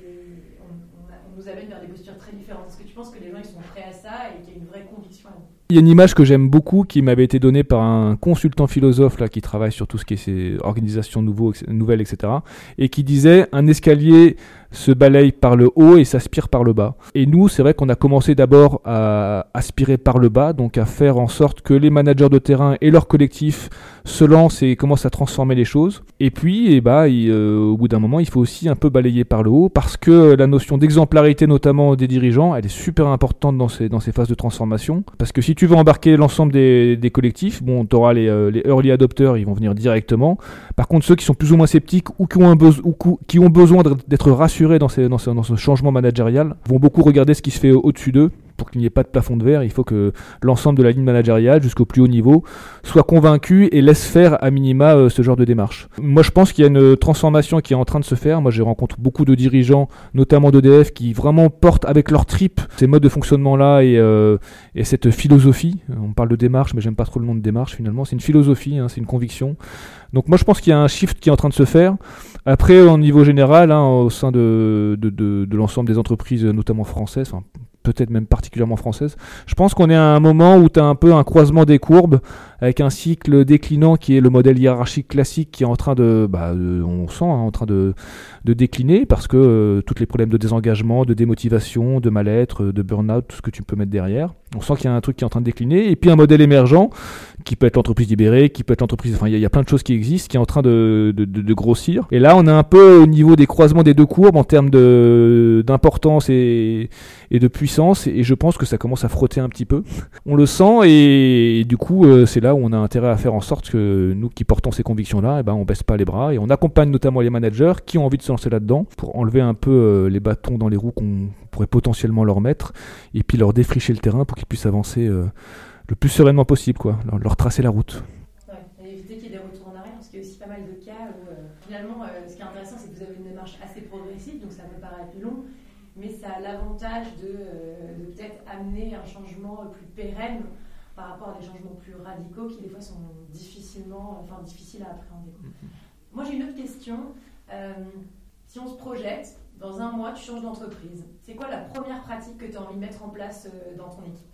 on, nous amène vers des postures très différentes. Est-ce que tu penses que les gens ils sont prêts à ça et qu'il y a une vraie conviction Il y a une image que j'aime beaucoup qui m'avait été donnée par un consultant philosophe là, qui travaille sur tout ce qui est ces organisations nouveaux, nouvelles, etc. Et qui disait un escalier se balaye par le haut et s'aspire par le bas. Et nous, c'est vrai qu'on a commencé d'abord à aspirer par le bas, donc à faire en sorte que les managers de terrain et leurs collectifs se lancent et commencent à transformer les choses. Et puis, eh bah, au bout d'un moment, il faut aussi un peu balayer par le haut parce que la notion d'exemplarité, notamment des dirigeants, elle est super importante dans ces, dans ces phases de transformation. Parce que si tu veux embarquer l'ensemble des, collectifs, bon, tu auras les, euh, les early adopters, ils vont venir directement. Par contre, ceux qui sont plus ou moins sceptiques ou qui ont, besoin d'être rassurés dans, dans, ce, changement managérial vont beaucoup regarder ce qui se fait au-dessus d'eux pour qu'il n'y ait pas de plafond de verre, il faut que l'ensemble de la ligne managériale, jusqu'au plus haut niveau, soit convaincu et laisse faire à minima euh, ce genre de démarche. Moi, je pense qu'il y a une transformation qui est en train de se faire. Moi, j'ai rencontré beaucoup de dirigeants, notamment d'EDF, qui vraiment portent avec leur trip ces modes de fonctionnement-là et, euh, et, cette philosophie. On parle de démarche, mais j'aime pas trop le nom de démarche finalement. C'est une philosophie, hein, c'est une conviction. Donc moi, je pense qu'il y a un shift qui est en train de se faire. Après, au niveau général, hein, au sein de, de l'ensemble des entreprises, notamment françaises, enfin, peut-être même particulièrement française. Je pense qu'on est à un moment où tu as un peu un croisement des courbes avec un cycle déclinant qui est le modèle hiérarchique classique qui est en train de, bah, on sent, hein, en train de, de, décliner parce que euh, tous les problèmes de désengagement, de démotivation, de mal-être, de burn-out, tout ce que tu peux mettre derrière. On sent qu'il y a un truc qui est en train de décliner. Et puis un modèle émergent qui peut être l'entreprise libérée, qui peut être l'entreprise, enfin il y, a plein de choses qui existent, qui est en train de, grossir. Et là, on est un peu au niveau des croisements des deux courbes en termes d'importance et, et de puissance. Et je pense que ça commence à frotter un petit peu. On le sent et, du coup, euh, c'est là où on a intérêt à faire en sorte que nous qui portons ces convictions-là, eh ben, on baisse pas les bras et on accompagne notamment les managers qui ont envie de se lancer là-dedans pour enlever un peu euh, les bâtons dans les roues qu'on pourrait potentiellement leur mettre et puis leur défricher le terrain pour qu'ils puissent avancer euh, le plus sereinement possible, quoi, leur, tracer la route. et éviter qu'il y ait des retours en arrière, parce qu'il y a aussi pas mal de cas où euh, finalement, ce qui est intéressant, c'est que vous avez une démarche assez progressive, donc ça peut paraître long, mais ça a l'avantage de, de peut-être amener un changement plus pérenne par rapport à des changements plus radicaux qui des fois sont difficilement, enfin difficiles à appréhender. Mm-hmm. Moi j'ai une autre question. Euh, si on se projette, dans un mois tu changes d'entreprise, c'est quoi la première pratique que tu as envie de mettre en place euh, dans ton équipe?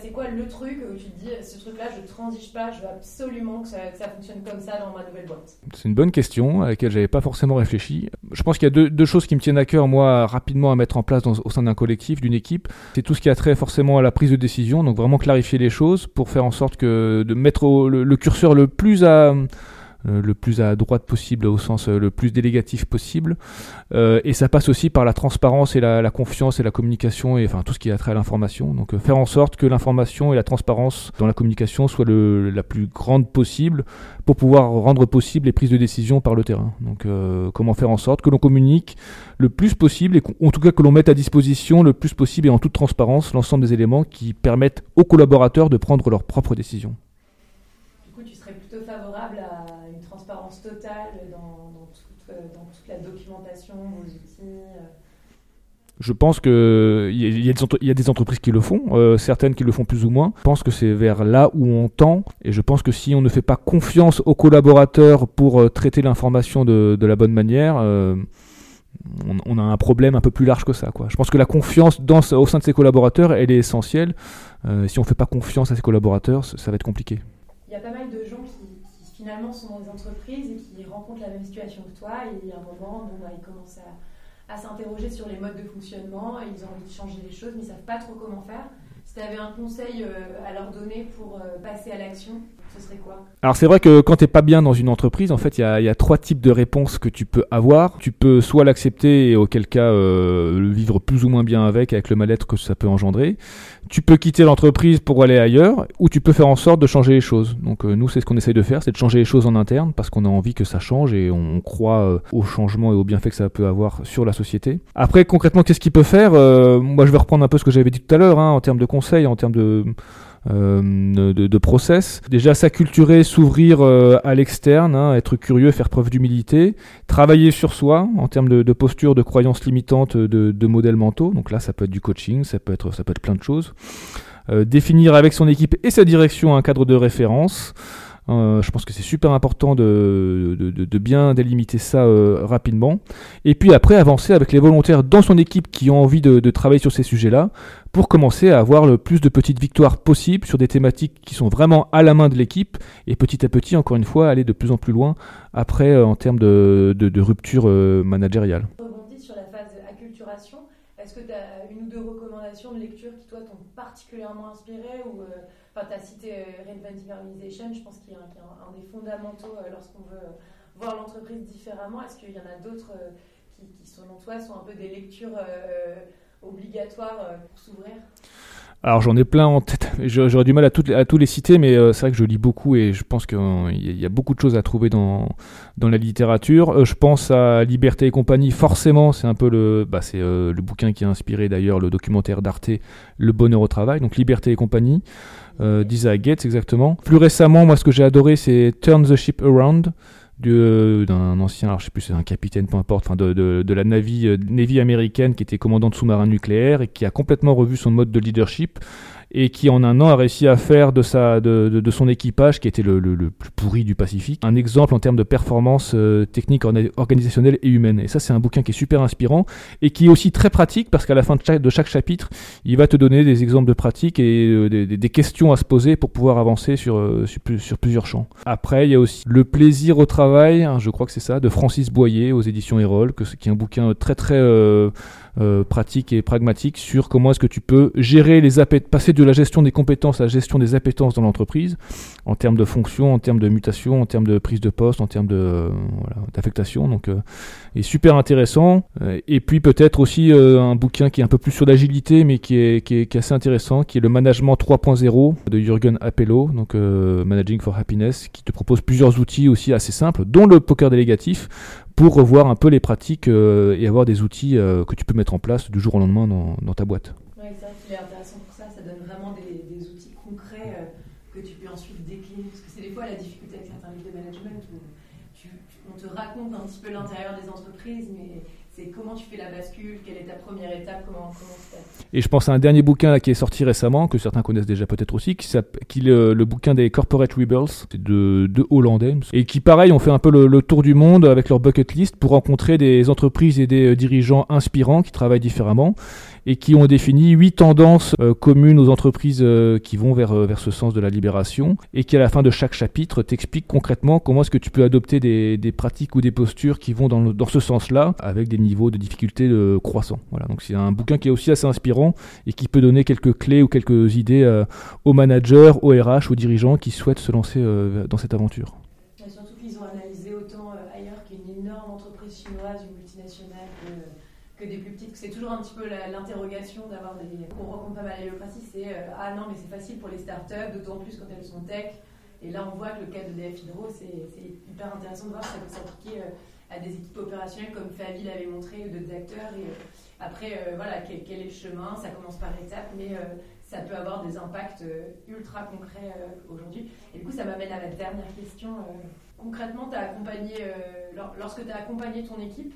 C'est quoi le truc où tu te dis, ce truc-là, je ne transige pas, je veux absolument que ça, fonctionne comme ça dans ma nouvelle boîte? C'est une bonne question à laquelle j'avais pas forcément réfléchi. Je pense qu'il y a deux, choses qui me tiennent à cœur, moi, rapidement à mettre en place au sein d'un collectif, d'une équipe. C'est tout ce qui a trait forcément à la prise de décision, donc vraiment clarifier les choses pour faire en sorte que de mettre le, curseur le plus à le plus à droite possible, au sens euh, le plus délégatif possible. Euh, et ça passe aussi par la transparence et la, confiance et la communication, et enfin tout ce qui a trait à l'information. Donc faire en sorte que l'information et la transparence dans la communication soient le, la plus grande possible pour pouvoir rendre possible les prises de décision par le terrain. Donc comment faire en sorte que l'on communique le plus possible, et en tout cas que l'on mette à disposition le plus possible et en toute transparence l'ensemble des éléments qui permettent aux collaborateurs de prendre leurs propres décisions. Du coup, tu serais plutôt favorable à totale dans, toute, euh, dans, toute, la documentation, vos outils euh. je pense qu'il y, y, a des entreprises qui le font, euh, certaines qui le font plus ou moins. Je pense que c'est vers là où on tend, et je pense que si on ne fait pas confiance aux collaborateurs pour traiter l'information de, de, la bonne manière, on, on, a un problème un peu plus large que ça. Quoi. Je pense que la confiance dans, au sein de ses collaborateurs, elle est essentielle. si on ne fait pas confiance à ses collaborateurs, ça, ça va être compliqué. Il y a pas mal de gens qui finalement sont dans des entreprises et qui rencontrent la même situation que toi et à un moment, bon, bah, ils commencent à, s'interroger sur les modes de fonctionnement, ils ont envie de changer les choses mais ils ne savent pas trop comment faire. Si tu avais un conseil euh, à leur donner pour euh, passer à l'action, Alors c'est vrai que quand tu n'es pas bien dans une entreprise, en fait, il y, a, trois types de réponses que tu peux avoir. Tu peux soit l'accepter et auquel cas euh, le vivre plus ou moins bien avec, avec le mal-être que ça peut engendrer tu peux quitter l'entreprise pour aller ailleurs, ou tu peux faire en sorte de changer les choses. Donc euh, nous, c'est ce qu'on essaye de faire, c'est de changer les choses en interne, parce qu'on a envie que ça change et on croit euh, au changement et au bienfait que ça peut avoir sur la société. Après, concrètement, qu'est-ce qu'il peut faire? Moi, je vais reprendre un peu ce que j'avais dit tout à l'heure, hein, en termes de conseils, en termes de de, de, process. Déjà s'acculturer, s'ouvrir euh, à l'externe, hein, être curieux, faire preuve d'humilité, travailler sur soi en termes de, de posture, de croyances limitantes, de, de, modèles mentaux. Donc là, ça peut être du coaching, ça peut être, ça peut être plein de choses. définir avec son équipe et sa direction un cadre de référence. Euh, je pense que c'est super important de, de, bien délimiter ça euh, rapidement. Et puis après, avancer avec les volontaires dans son équipe qui ont envie de, travailler sur ces sujets-là pour commencer à avoir le plus de petites victoires possibles sur des thématiques qui sont vraiment à la main de l'équipe et petit à petit, encore une fois, aller de plus en plus loin après euh, en termes de, rupture managériale. sur la phase acculturation. Est-ce que tu as une ou deux recommandations de lecture qui, toi, t'ont particulièrement inspiré tu as cité euh, Reinventing Organization, je pense qu'il y a, un, des fondamentaux euh, lorsqu'on veut euh, voir l'entreprise différemment. Est-ce qu'il y en a d'autres qui, selon toi, sont un peu des lectures obligatoires pour s'ouvrir? Alors j'en ai plein en tête, j'aurais du mal à, tous les citer, mais c'est vrai que je lis beaucoup et je pense qu'il y, a beaucoup de choses à trouver dans, la littérature. je pense à Liberté et compagnie, forcément, c'est un peu le, bah, c'est le bouquin qui a inspiré d'ailleurs le documentaire d'Arte, Le bonheur au travail, donc Liberté et compagnie euh, d'Isaac Gates exactement. Plus récemment, moi ce que j'ai adoré c'est Turn the Ship Around euh, d'un ancien, alors je sais plus, c'est un capitaine, peu importe, de, la Navy, euh, Navy américaine qui était commandant de sous-marin nucléaire et qui a complètement revu son mode de leadership et qui en un an a réussi à faire de, sa, de, de, son équipage, qui était le, le, plus pourri du Pacifique, un exemple en termes de performance euh, technique, organisationnelle et humaine. Et ça, c'est un bouquin qui est super inspirant et qui est aussi très pratique parce qu'à la fin de chaque, de chaque, chapitre, il va te donner des exemples de pratiques et euh, des, des, questions à se poser pour pouvoir avancer sur, euh, sur, sur, plusieurs champs. Après, il y a aussi Le plaisir au travail, hein, je crois que c'est ça, de Francis Boyer aux éditions Erol, qui est un bouquin très très euh, pratique et pragmatique sur comment est-ce que tu peux gérer les passer de la gestion des compétences à la gestion des appétences dans l'entreprise, en termes de fonction, en termes de mutation, en termes de prise de poste, en termes euh, d'affectation. Donc, euh, est super intéressant. et puis peut-être aussi un bouquin qui est un peu plus sur l'agilité, mais qui est, qui est, assez intéressant, qui est le Management 3.0 de Jürgen Appello, donc Managing for Happiness, qui te propose plusieurs outils aussi assez simples, dont le poker délégatif, pour revoir un peu les pratiques euh, et avoir des outils euh, que tu peux mettre en place du jour au lendemain dans, ta boîte. Oui, c'est vrai qu'il est intéressant pour ça, ça donne vraiment des, outils concrets euh, que tu peux ensuite décliner, parce que c'est des fois la difficulté avec certains livres de management où on te raconte un petit peu l'intérieur des entreprises, mais c'est comment tu fais la bascule, quelle est ta première étape. Et je pense à un dernier bouquin qui est sorti récemment, que certains connaissent déjà peut-être aussi, qui, qui le, bouquin des Corporate Rebels, de, de Hollandais, et qui pareil ont fait un peu le, tour du monde avec leur bucket list pour rencontrer des entreprises et des euh, dirigeants inspirants qui travaillent différemment et qui ont défini huit tendances euh, communes aux entreprises euh, qui vont vers, vers ce sens de la libération et qui à la fin de chaque chapitre t'expliquent concrètement comment est-ce que tu peux adopter des, des pratiques ou des postures qui vont dans, dans ce sens-là avec des niveau de difficulté croissant. Voilà, donc c'est un bouquin qui est aussi assez inspirant et qui peut donner quelques clés ou quelques idées euh, aux managers, aux RH, aux dirigeants qui souhaitent se lancer euh, dans cette aventure. surtout qu'ils ont analysé autant euh, ailleurs qu'une énorme entreprise chinoise, une multinationale, que, des plus petites. C'est toujours un petit peu l'interrogation d'avoir des. On rencontre pas mal pratique, c'est ah non, mais c'est facile pour les startups, d'autant plus quand elles sont tech. Et là, on voit que le cas de DF Hydro, c'est hyper intéressant de voir que ça peut s'appliquer à des équipes opérationnelles comme Fabi l'avait montré ou d'autres acteurs. Et euh, après, euh, voilà, quel, est le chemin? Ça commence par étapes, mais euh, ça peut avoir des impacts ultra concrets aujourd'hui. Et du coup, ça m'amène à la dernière question. concrètement, as accompagné, lorsque tu as accompagné ton équipe,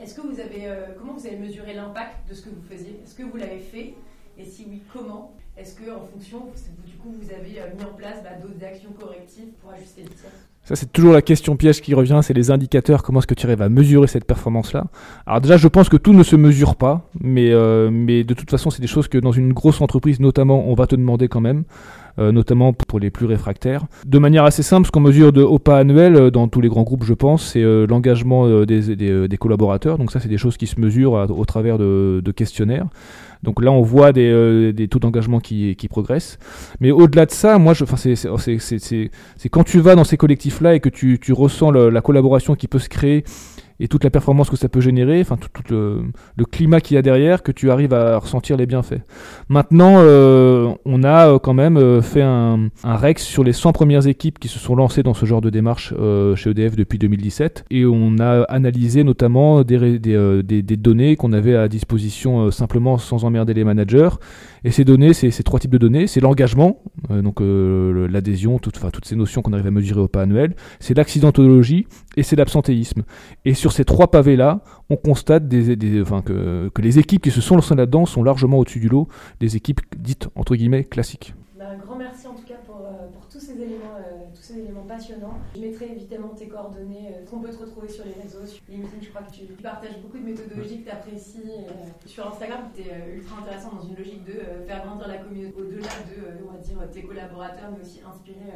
est-ce que vous avez, comment vous avez mesuré l'impact de ce que vous faisiez? Est-ce que vous l'avez fait? Et si oui, comment? Est-ce que en fonction, du coup, vous avez mis en place bah, d'autres actions correctives pour ajuster le tir? C'est toujours la question piège qui revient, c'est les indicateurs, comment est-ce que tu arrives à mesurer cette performance-là Alors déjà, je pense que tout ne se mesure pas, mais, euh, mais de toute façon, c'est des choses que dans une grosse entreprise, notamment, on va te demander quand même. Euh, notamment pour les plus réfractaires. De manière assez simple, ce qu'on mesure de pas annuel euh, dans tous les grands groupes, je pense, c'est l'engagement des, collaborateurs. Donc ça, c'est des choses qui se mesurent au travers de questionnaires. Donc là, on voit des, euh, des taux d'engagement qui, progressent. Mais au-delà de ça, moi, c'est quand tu vas dans ces collectifs-là et que tu ressens la collaboration qui peut se créer et toute la performance que ça peut générer, enfin tout, le, climat qu'il y a derrière, que tu arrives à ressentir les bienfaits. Maintenant, euh, on a euh, quand même euh, fait un, REX sur les 100 premières équipes qui se sont lancées dans ce genre de démarche chez EDF depuis 2017, et on a analysé notamment des, données qu'on avait à disposition simplement sans emmerder les managers. Et ces données, c'est ces trois types de données, c'est l'engagement, donc l'adhésion, toutes, toutes ces notions qu'on arrive à mesurer au pas annuel, c'est l'accidentologie et c'est l'absentéisme. Sur ces trois pavés-là, on constate que, les équipes qui se sont lancées là-dedans sont largement au-dessus du lot des équipes dites entre guillemets classiques. Bah, un grand merci en tout cas pour, euh, pour tous, ces éléments, euh, tous ces éléments passionnants. Je mettrai évidemment tes coordonnées, euh, qu'on peut te retrouver sur les réseaux. Sur LinkedIn, je crois que tu partages beaucoup de méthodologies que tu apprécies. sur Instagram, tu es ultra intéressant dans une logique de faire grandir la communauté au-delà de, on va dire, tes collaborateurs, mais aussi inspirer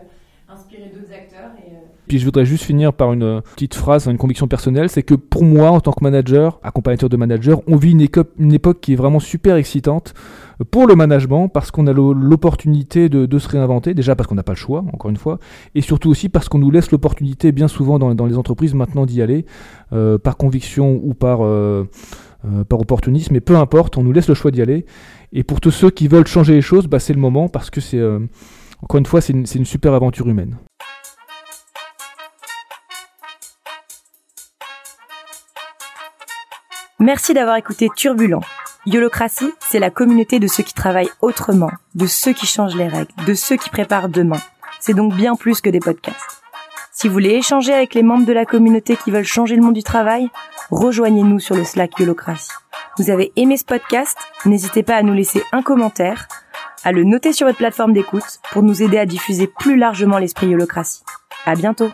inspirer d'autres acteurs. Euh, Puis je voudrais juste finir par une petite phrase, une conviction personnelle, c'est que pour moi, en tant que manager, accompagnateur de manager, on vit une, époque qui est vraiment super excitante pour le management parce qu'on a l'opportunité de, se réinventer, déjà parce qu'on n'a pas le choix, encore une fois, et surtout aussi parce qu'on nous laisse l'opportunité bien souvent dans, les entreprises maintenant d'y aller, euh, par conviction ou par... Euh, par opportunisme, mais peu importe, on nous laisse le choix d'y aller. Et pour tous ceux qui veulent changer les choses, bah, c'est le moment parce que c'est encore une fois, c'est une, super aventure humaine. Merci d'avoir écouté Turbulent. Yolocratie, c'est la communauté de ceux qui travaillent autrement, de ceux qui changent les règles, de ceux qui préparent demain. C'est donc bien plus que des podcasts. Si vous voulez échanger avec les membres de la communauté qui veulent changer le monde du travail, rejoignez-nous sur le Slack Yolocratie. Vous avez aimé ce podcast? N'hésitez pas à nous laisser un commentaire, à le noter sur votre plateforme d'écoute pour nous aider à diffuser plus largement l'esprit Yolocratie. À bientôt!